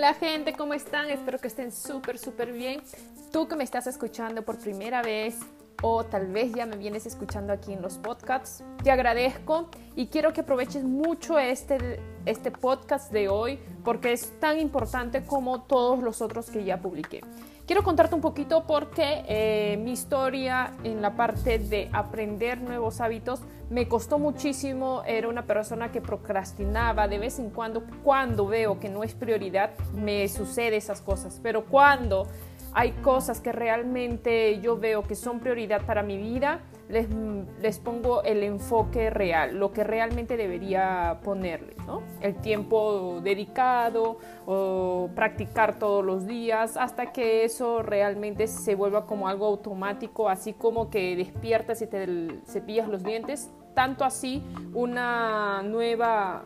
Hola gente, ¿cómo están? Espero que estén súper, súper bien. Tú que me estás escuchando por primera vez o tal vez ya me vienes escuchando aquí en los podcasts, te agradezco y quiero que aproveches mucho este, este podcast de hoy porque es tan importante como todos los otros que ya publiqué. Quiero contarte un poquito porque eh, mi historia en la parte de aprender nuevos hábitos me costó muchísimo. Era una persona que procrastinaba de vez en cuando. Cuando veo que no es prioridad, me sucede esas cosas. Pero cuando hay cosas que realmente yo veo que son prioridad para mi vida, les, les, pongo el enfoque real, lo que realmente debería ponerle, ¿no? El tiempo dedicado o practicar todos los días hasta que eso realmente se vuelva como algo automático, así como que despiertas y te cepillas los dientes, tanto así una nueva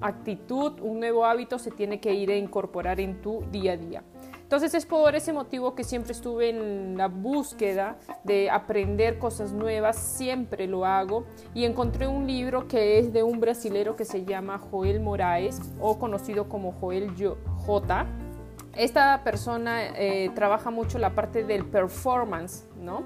actitud, un nuevo hábito se tiene que ir a incorporar en tu día a día. Entonces es por ese motivo que siempre estuve en la búsqueda de aprender cosas nuevas, siempre lo hago y encontré un libro que es de un brasilero que se llama Joel Moraes o conocido como Joel J. Esta persona eh, trabaja mucho la parte del performance, ¿no?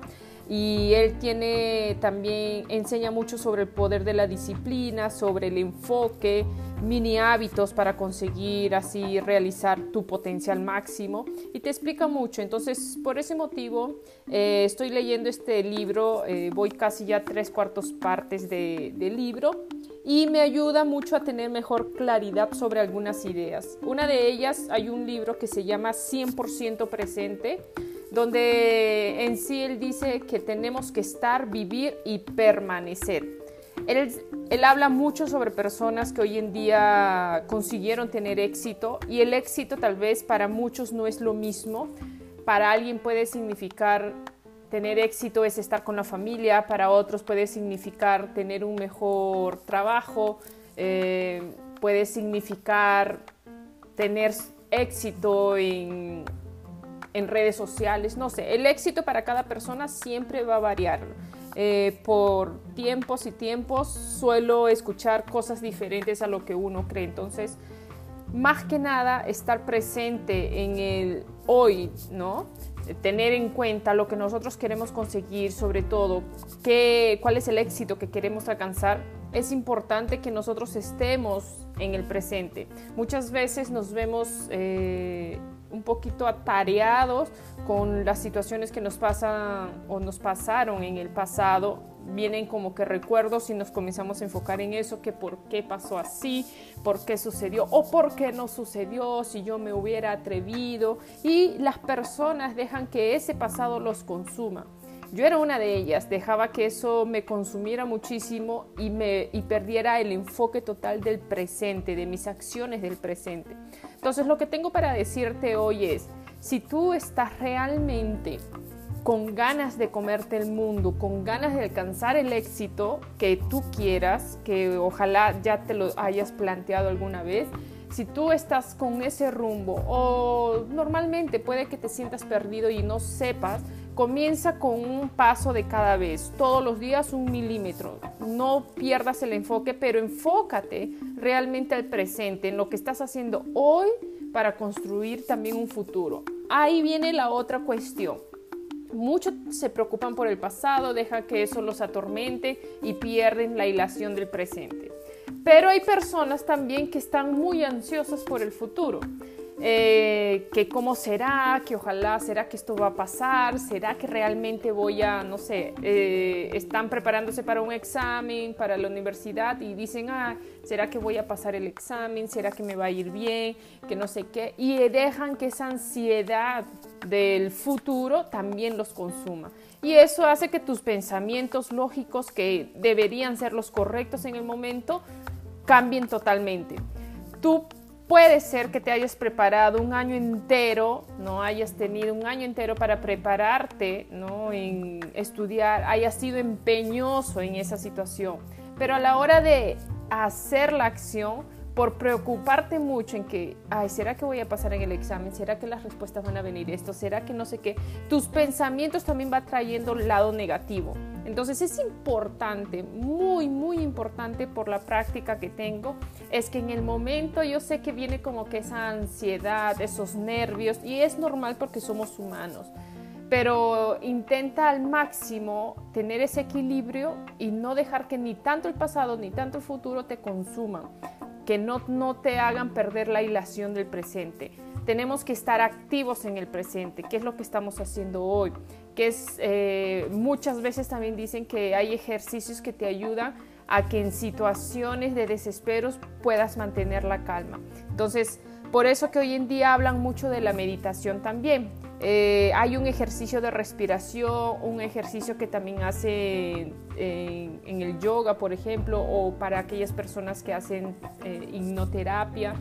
Y él tiene también enseña mucho sobre el poder de la disciplina, sobre el enfoque, mini hábitos para conseguir así realizar tu potencial máximo y te explica mucho. Entonces, por ese motivo, eh, estoy leyendo este libro, eh, voy casi ya tres cuartos partes de, del libro y me ayuda mucho a tener mejor claridad sobre algunas ideas. Una de ellas, hay un libro que se llama 100% presente donde en sí él dice que tenemos que estar, vivir y permanecer. Él, él, habla mucho sobre personas que hoy en día consiguieron tener éxito y el éxito tal vez para muchos no es lo mismo. Para alguien puede significar tener éxito es estar con la familia, para otros puede significar tener un mejor trabajo, eh, puede significar tener éxito en en redes sociales, no sé, el éxito para cada persona siempre va a variar. Eh, por tiempos y tiempos suelo escuchar cosas diferentes a lo que uno cree. Entonces, más que nada, estar presente en el hoy, ¿no? Tener en cuenta lo que nosotros queremos conseguir, sobre todo, qué, cuál es el éxito que queremos alcanzar, es importante que nosotros estemos en el presente. Muchas veces nos vemos eh, un poquito atareados con las situaciones que nos pasan o nos pasaron en el pasado. Vienen como que recuerdos y nos comenzamos a enfocar en eso, que por qué pasó así, por qué sucedió o por qué no sucedió, si yo me hubiera atrevido. Y las personas dejan que ese pasado los consuma. Yo era una de ellas, dejaba que eso me consumiera muchísimo y, me, y perdiera el enfoque total del presente, de mis acciones del presente. Entonces lo que tengo para decirte hoy es, si tú estás realmente con ganas de comerte el mundo, con ganas de alcanzar el éxito que tú quieras, que ojalá ya te lo hayas planteado alguna vez, si tú estás con ese rumbo o normalmente puede que te sientas perdido y no sepas, Comienza con un paso de cada vez, todos los días un milímetro. No pierdas el enfoque, pero enfócate realmente al presente, en lo que estás haciendo hoy para construir también un futuro. Ahí viene la otra cuestión. Muchos se preocupan por el pasado, deja que eso los atormente y pierden la hilación del presente. Pero hay personas también que están muy ansiosas por el futuro. Eh, que cómo será, que ojalá será que esto va a pasar, será que realmente voy a, no sé, eh, están preparándose para un examen, para la universidad y dicen, ah, será que voy a pasar el examen, será que me va a ir bien, que no sé qué, y dejan que esa ansiedad del futuro también los consuma. Y eso hace que tus pensamientos lógicos, que deberían ser los correctos en el momento, cambien totalmente. Tú Puede ser que te hayas preparado un año entero, no hayas tenido un año entero para prepararte, ¿no? En estudiar, hayas sido empeñoso en esa situación, pero a la hora de hacer la acción, por preocuparte mucho en que, ay, ¿será que voy a pasar en el examen? ¿Será que las respuestas van a venir esto? ¿Será que no sé qué? Tus pensamientos también van trayendo el lado negativo. Entonces es importante, muy, muy importante por la práctica que tengo, es que en el momento yo sé que viene como que esa ansiedad, esos nervios, y es normal porque somos humanos pero intenta al máximo tener ese equilibrio y no dejar que ni tanto el pasado ni tanto el futuro te consuman, que no, no te hagan perder la hilación del presente. Tenemos que estar activos en el presente, que es lo que estamos haciendo hoy, que es eh, muchas veces también dicen que hay ejercicios que te ayudan a que en situaciones de desesperos puedas mantener la calma. Entonces, por eso que hoy en día hablan mucho de la meditación también eh, hay un ejercicio de respiración, un ejercicio que también hace en, el yoga, por ejemplo, o para aquellas personas que hacen eh, hipnoterapia.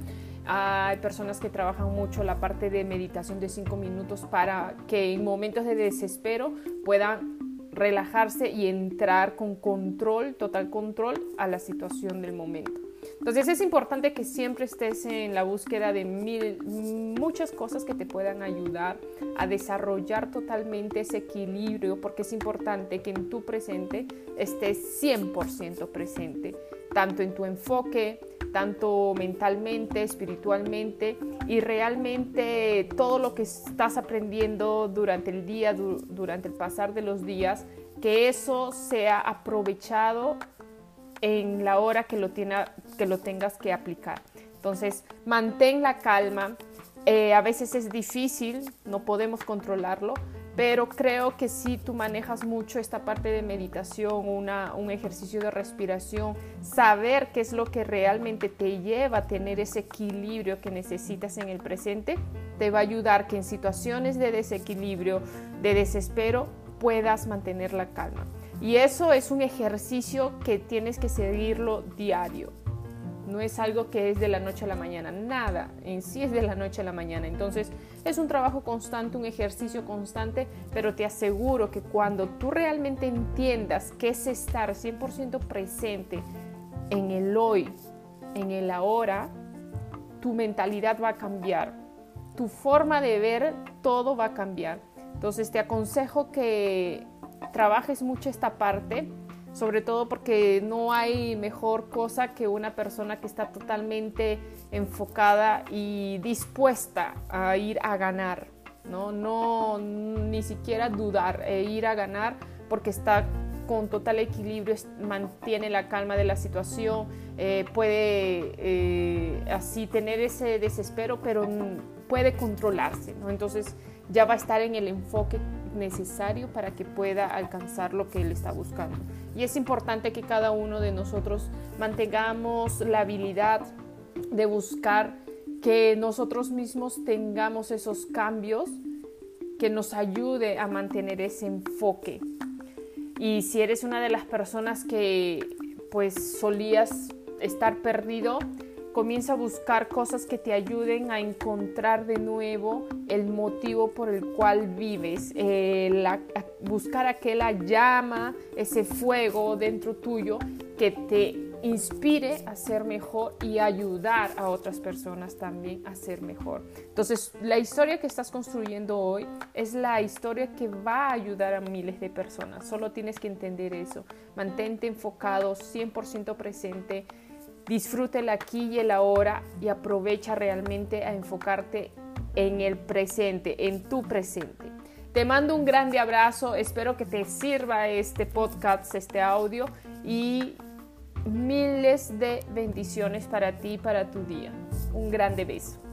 Hay personas que trabajan mucho la parte de meditación de cinco minutos para que en momentos de desespero puedan relajarse y entrar con control, total control a la situación del momento. Entonces es importante que siempre estés en la búsqueda de muchas cosas que te puedan ayudar a desarrollar totalmente ese equilibrio, porque es importante que en tu presente estés 100% presente, tanto en tu enfoque, tanto mentalmente, espiritualmente y realmente todo lo que estás aprendiendo durante el día, durante el pasar de los días, que eso sea aprovechado en la hora que lo, que lo tengas que aplicar. Entonces, mantén la calma. Eh, a veces es difícil, no podemos controlarlo, pero creo que si tú manejas mucho esta parte de meditación, un ejercicio de respiración, saber qué es lo que realmente te lleva a tener ese equilibrio que necesitas en el presente, te va a ayudar que en situaciones de desequilibrio, de desespero, puedas mantener la calma. Y eso es un ejercicio que tienes que seguirlo diario. No es algo que es de la noche a la mañana, nada en sí es de la noche a la mañana. Entonces es un trabajo constante, un ejercicio constante, pero te aseguro que cuando tú realmente entiendas qué es estar 100% presente en el hoy, en el ahora, tu mentalidad va a cambiar, tu forma de ver todo va a cambiar. Entonces te aconsejo que trabajes mucho esta parte, sobre todo porque no hay mejor cosa que una persona que está totalmente enfocada y dispuesta a ir a ganar, no, no ni siquiera dudar, e ir a ganar porque está con total equilibrio, mantiene la calma de la situación, eh, puede eh, así tener ese desespero, pero puede controlarse, ¿no? Entonces ya va a estar en el enfoque necesario para que pueda alcanzar lo que él está buscando. Y es importante que cada uno de nosotros mantengamos la habilidad de buscar que nosotros mismos tengamos esos cambios que nos ayude a mantener ese enfoque. Y si eres una de las personas que pues solías estar perdido, Comienza a buscar cosas que te ayuden a encontrar de nuevo el motivo por el cual vives, eh, buscar aquella llama, ese fuego dentro tuyo que te inspire a ser mejor y ayudar a otras personas también a ser mejor. Entonces, la historia que estás construyendo hoy es la historia que va a ayudar a miles de personas. Solo tienes que entender eso. Mantente enfocado, 100% presente Disfruta el aquí y el ahora y aprovecha realmente a enfocarte en el presente, en tu presente. Te mando un grande abrazo, espero que te sirva este podcast, este audio y miles de bendiciones para ti y para tu día. Un grande beso.